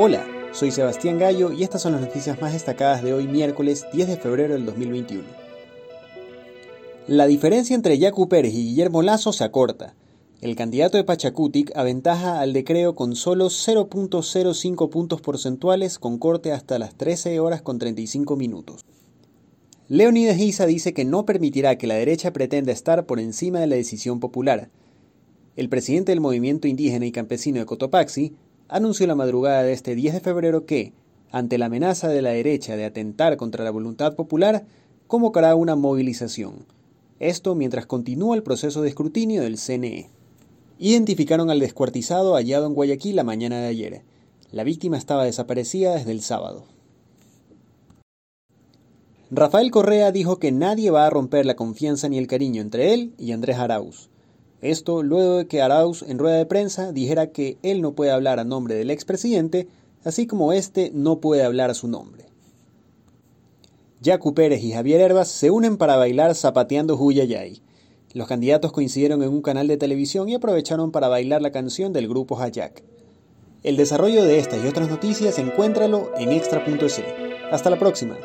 Hola, soy Sebastián Gallo y estas son las noticias más destacadas de hoy miércoles 10 de febrero del 2021. La diferencia entre Yacu Pérez y Guillermo Lazo se acorta. El candidato de Pachacutic aventaja al decreo con solo 0.05 puntos porcentuales con corte hasta las 13 horas con 35 minutos. Leonidas Isa dice que no permitirá que la derecha pretenda estar por encima de la decisión popular. El presidente del movimiento indígena y campesino de Cotopaxi anunció la madrugada de este 10 de febrero que, ante la amenaza de la derecha de atentar contra la voluntad popular, convocará una movilización. Esto mientras continúa el proceso de escrutinio del CNE. Identificaron al descuartizado hallado en Guayaquil la mañana de ayer. La víctima estaba desaparecida desde el sábado. Rafael Correa dijo que nadie va a romper la confianza ni el cariño entre él y Andrés Arauz. Esto luego de que Arauz en rueda de prensa dijera que él no puede hablar a nombre del expresidente, así como éste no puede hablar a su nombre. Yacu Pérez y Javier Herbas se unen para bailar zapateando Huyayay. Los candidatos coincidieron en un canal de televisión y aprovecharon para bailar la canción del grupo Hayak. El desarrollo de estas y otras noticias encuéntralo en extra.es. Hasta la próxima.